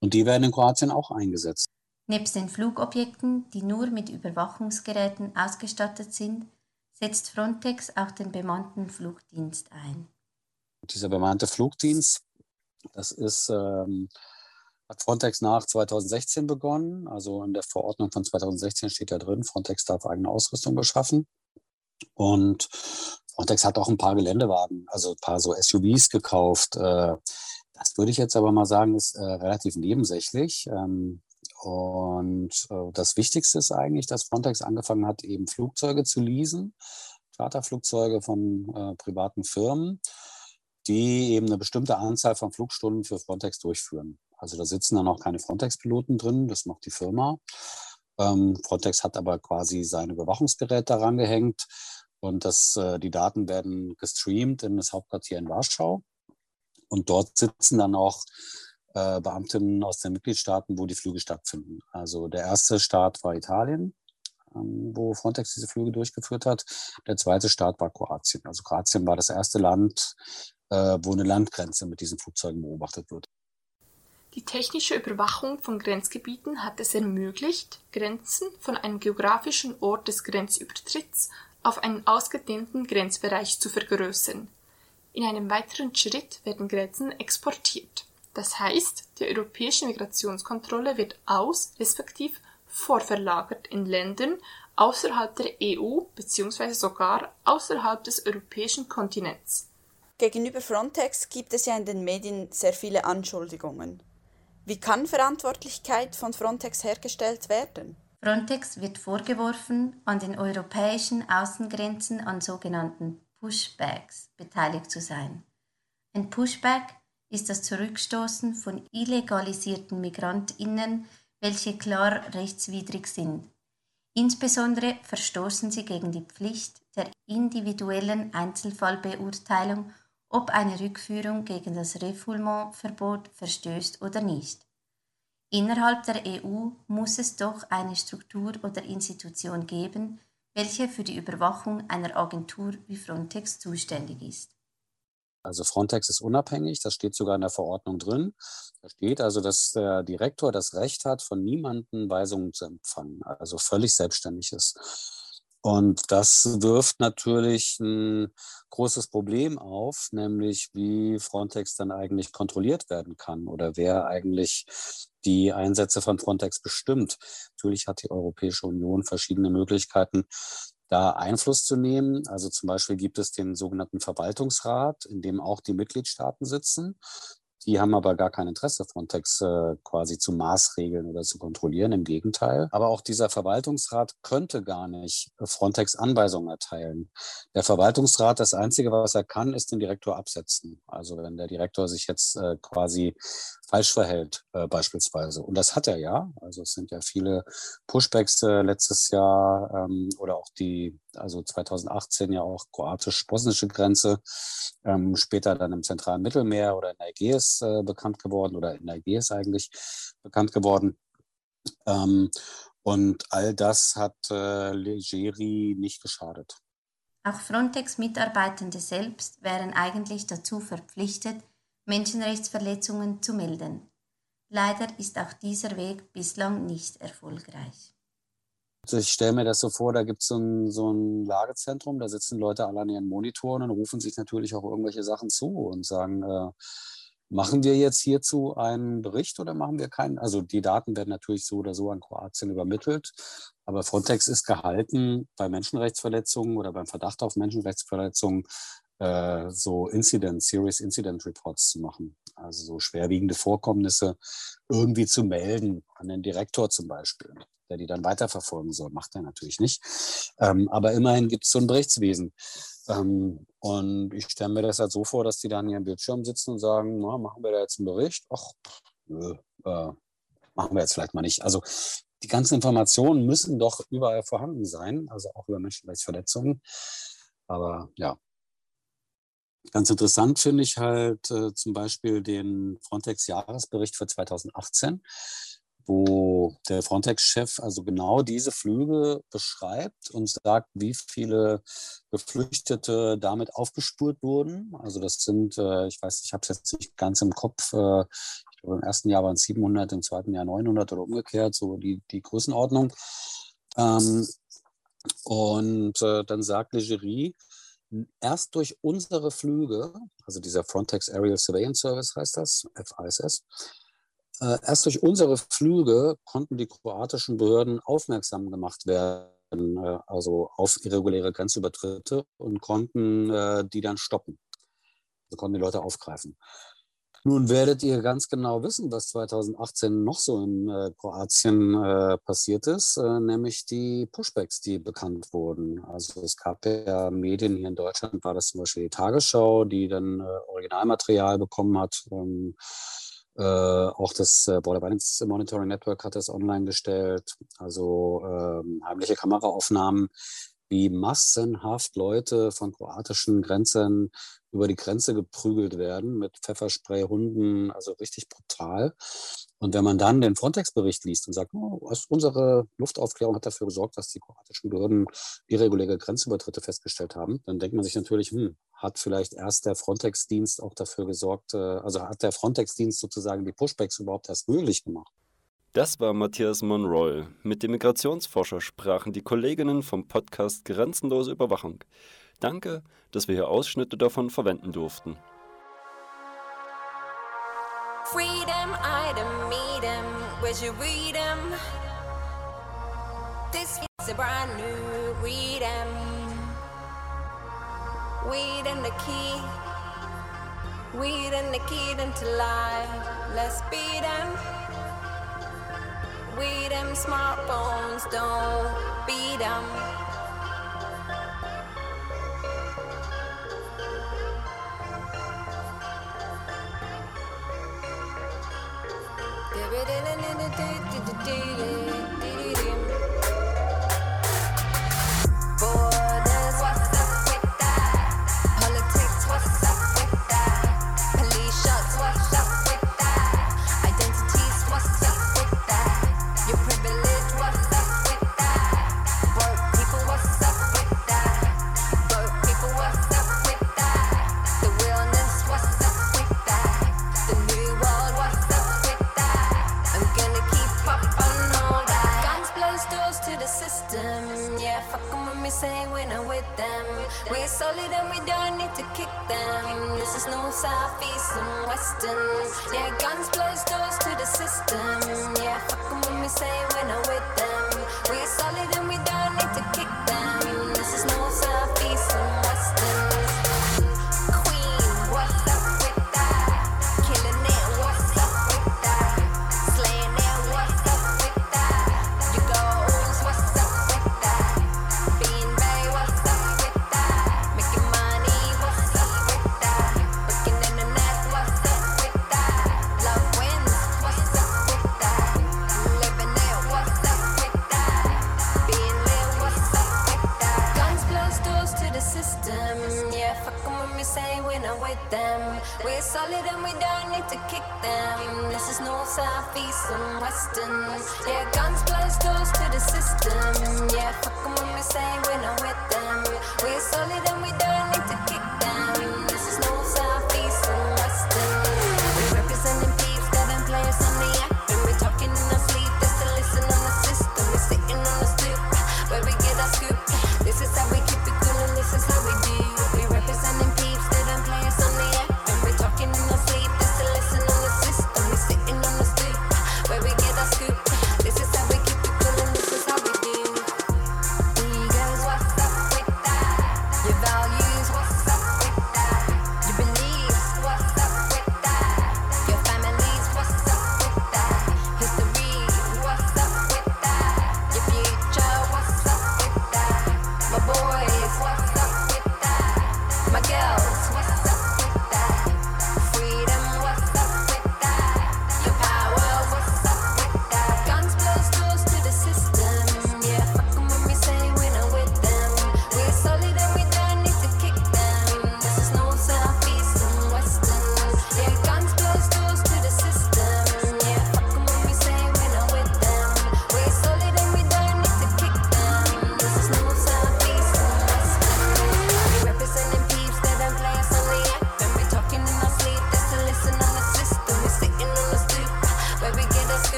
Und die werden in Kroatien auch eingesetzt. Nebst den Flugobjekten, die nur mit Überwachungsgeräten ausgestattet sind, setzt Frontex auch den bemannten Flugdienst ein. Dieser bemannte Flugdienst, das ist, ähm, hat Frontex nach 2016 begonnen. Also in der Verordnung von 2016 steht ja drin, Frontex darf eigene Ausrüstung beschaffen. Und Frontex hat auch ein paar Geländewagen, also ein paar so SUVs gekauft. Äh, das würde ich jetzt aber mal sagen, ist äh, relativ nebensächlich. Ähm, und äh, das Wichtigste ist eigentlich, dass Frontex angefangen hat, eben Flugzeuge zu leasen, Charterflugzeuge von privaten Firmen, die eben eine bestimmte Anzahl von Flugstunden für Frontex durchführen. Also da sitzen dann auch keine Frontex-Piloten drin, das macht die Firma. Ähm, Frontex hat aber quasi seine Überwachungsgeräte daran gehängt und das, äh, die Daten werden gestreamt in das Hauptquartier in Warschau. Und dort sitzen dann auch äh, Beamtinnen aus den Mitgliedstaaten, wo die Flüge stattfinden. Also der erste Staat war Italien, ähm, wo Frontex diese Flüge durchgeführt hat. Der zweite Staat war Kroatien. Also Kroatien war das erste Land, äh, wo eine Landgrenze mit diesen Flugzeugen beobachtet wird. Die technische Überwachung von Grenzgebieten hat es ermöglicht, Grenzen von einem geografischen Ort des Grenzübertritts auf einen ausgedehnten Grenzbereich zu vergrößern. In einem weiteren Schritt werden Grenzen exportiert. Das heißt, die europäische Migrationskontrolle wird aus respektive vorverlagert in Ländern außerhalb der EU bzw. sogar außerhalb des europäischen Kontinents. Gegenüber Frontex gibt es ja in den Medien sehr viele Anschuldigungen. Wie kann Verantwortlichkeit von Frontex hergestellt werden? Frontex wird vorgeworfen, an den europäischen Außengrenzen an sogenannten Pushbacks beteiligt zu sein. Ein Pushback ist das Zurückstoßen von illegalisierten Migrantinnen, welche klar rechtswidrig sind. Insbesondere verstoßen sie gegen die Pflicht der individuellen Einzelfallbeurteilung, ob eine Rückführung gegen das Refoulement-Verbot verstößt oder nicht. Innerhalb der EU muss es doch eine Struktur oder Institution geben, welche für die Überwachung einer Agentur wie Frontex zuständig ist. Also Frontex ist unabhängig, das steht sogar in der Verordnung drin. Da steht also, dass der Direktor das Recht hat, von niemandem Weisungen zu empfangen, also völlig selbstständig ist. Und das wirft natürlich ein großes Problem auf, nämlich wie Frontex dann eigentlich kontrolliert werden kann oder wer eigentlich die Einsätze von Frontex bestimmt. Natürlich hat die Europäische Union verschiedene Möglichkeiten, da Einfluss zu nehmen. Also zum Beispiel gibt es den sogenannten Verwaltungsrat, in dem auch die Mitgliedstaaten sitzen. Die haben aber gar kein Interesse, Frontex äh, quasi zu maßregeln oder zu kontrollieren. Im Gegenteil. Aber auch dieser Verwaltungsrat könnte gar nicht Frontex Anweisungen erteilen. Der Verwaltungsrat, das Einzige, was er kann, ist den Direktor absetzen. Also wenn der Direktor sich jetzt äh, quasi falsch verhält, äh, beispielsweise. Und das hat er ja. Also es sind ja viele Pushbacks äh, letztes Jahr ähm, oder auch die, also 2018 ja auch kroatisch-bosnische Grenze, ähm, später dann im zentralen Mittelmeer oder in der Ägäis äh, bekannt geworden oder in der Ägäis eigentlich bekannt geworden. Ähm, und all das hat äh, Legeri nicht geschadet. Auch Frontex-Mitarbeitende selbst wären eigentlich dazu verpflichtet, Menschenrechtsverletzungen zu melden. Leider ist auch dieser Weg bislang nicht erfolgreich. Also ich stelle mir das so vor, da gibt so es so ein Lagezentrum, da sitzen Leute alle an ihren Monitoren und rufen sich natürlich auch irgendwelche Sachen zu und sagen, äh, machen wir jetzt hierzu einen Bericht oder machen wir keinen? Also die Daten werden natürlich so oder so an Kroatien übermittelt, aber Frontex ist gehalten, bei Menschenrechtsverletzungen oder beim Verdacht auf Menschenrechtsverletzungen äh, so Incident, Serious Incident Reports zu machen. Also so schwerwiegende Vorkommnisse irgendwie zu melden, an den Direktor zum Beispiel, der die dann weiterverfolgen soll. Macht er natürlich nicht. Ähm, aber immerhin gibt es so ein Berichtswesen. Ähm, und ich stelle mir das halt so vor, dass die dann hier im Bildschirm sitzen und sagen, na, machen wir da jetzt einen Bericht? Ach, nö, äh, machen wir jetzt vielleicht mal nicht. Also die ganzen Informationen müssen doch überall vorhanden sein, also auch über Menschenrechtsverletzungen. Aber ja, Ganz interessant finde ich halt äh, zum Beispiel den Frontex-Jahresbericht für 2018, wo der Frontex-Chef also genau diese Flüge beschreibt und sagt, wie viele Geflüchtete damit aufgespürt wurden. Also das sind, äh, ich weiß, ich habe es jetzt nicht ganz im Kopf, äh, ich Im ersten Jahr waren es 700, im zweiten Jahr 900 oder umgekehrt, so die, die Größenordnung. Ähm, und äh, dann sagt Legerie, erst durch unsere Flüge, also dieser Frontex Aerial Surveillance Service heißt das, FISS, erst durch unsere Flüge konnten die kroatischen Behörden aufmerksam gemacht werden, äh, also auf irreguläre Grenzübertritte und konnten äh, die dann stoppen. Also konnten die Leute aufgreifen. Nun werdet ihr ganz genau wissen, was 2018 noch so in äh, Kroatien äh, passiert ist, äh, nämlich die Pushbacks, die bekannt wurden. Also es gab ja Medien hier in Deutschland, war das zum Beispiel die Tagesschau, die dann äh, Originalmaterial bekommen hat. Ähm, äh, auch das äh, Border Violence Monitoring Network hat das online gestellt. Also ähm, heimliche Kameraaufnahmen, wie massenhaft Leute von kroatischen Grenzen über die Grenze geprügelt werden mit Pfefferspray, Hunden, also richtig brutal. Und wenn man dann den Frontex-Bericht liest und sagt, oh, unsere Luftaufklärung hat dafür gesorgt, dass die kroatischen Behörden irreguläre Grenzübertritte festgestellt haben, dann denkt man sich natürlich, hm, hat vielleicht erst der Frontex-Dienst auch dafür gesorgt, äh, also hat der Frontex-Dienst sozusagen die Pushbacks überhaupt erst möglich gemacht. Das war Matthias Monroy. Mit dem Migrationsforscher sprachen die Kolleginnen vom Podcast Grenzenlose Überwachung. Danke, dass wir hier Ausschnitte davon verwenden durften. Freedom, item, meet 'em, where's your freedom? This is a brand new freedom. Weed and the key. Weed and the key into life. Let's be them. We them smartphones don't be them. Dibby dilly dilly dilly dilly. This is north, south, east, and western. Yeah, guns blows doors to the system. Yeah, fuck when we say we're not with them. We're solid and we don't need to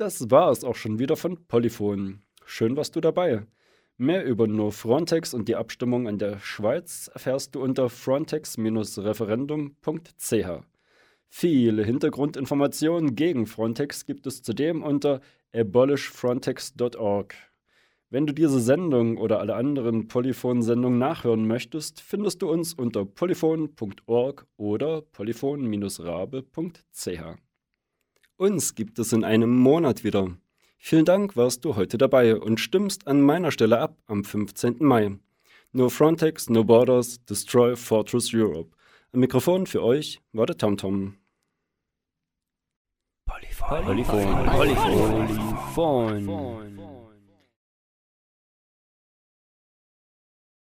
das war es auch schon wieder von Polyphon. Schön warst du dabei. Mehr über nur Frontex und die Abstimmung in der Schweiz erfährst du unter frontex-referendum.ch. Viele Hintergrundinformationen gegen Frontex gibt es zudem unter abolishfrontex.org. Wenn du diese Sendung oder alle anderen Polyphon-Sendungen nachhören möchtest, findest du uns unter polyphon.org oder polyphon-rabe.ch. Uns gibt es in einem Monat wieder. Vielen Dank, warst du heute dabei und stimmst an meiner Stelle ab am 15. Mai. No Frontex, No Borders, Destroy Fortress Europe. Am Mikrofon für euch war der TomTom. Polyphon. Polyphon. Polyphon. Polyphon.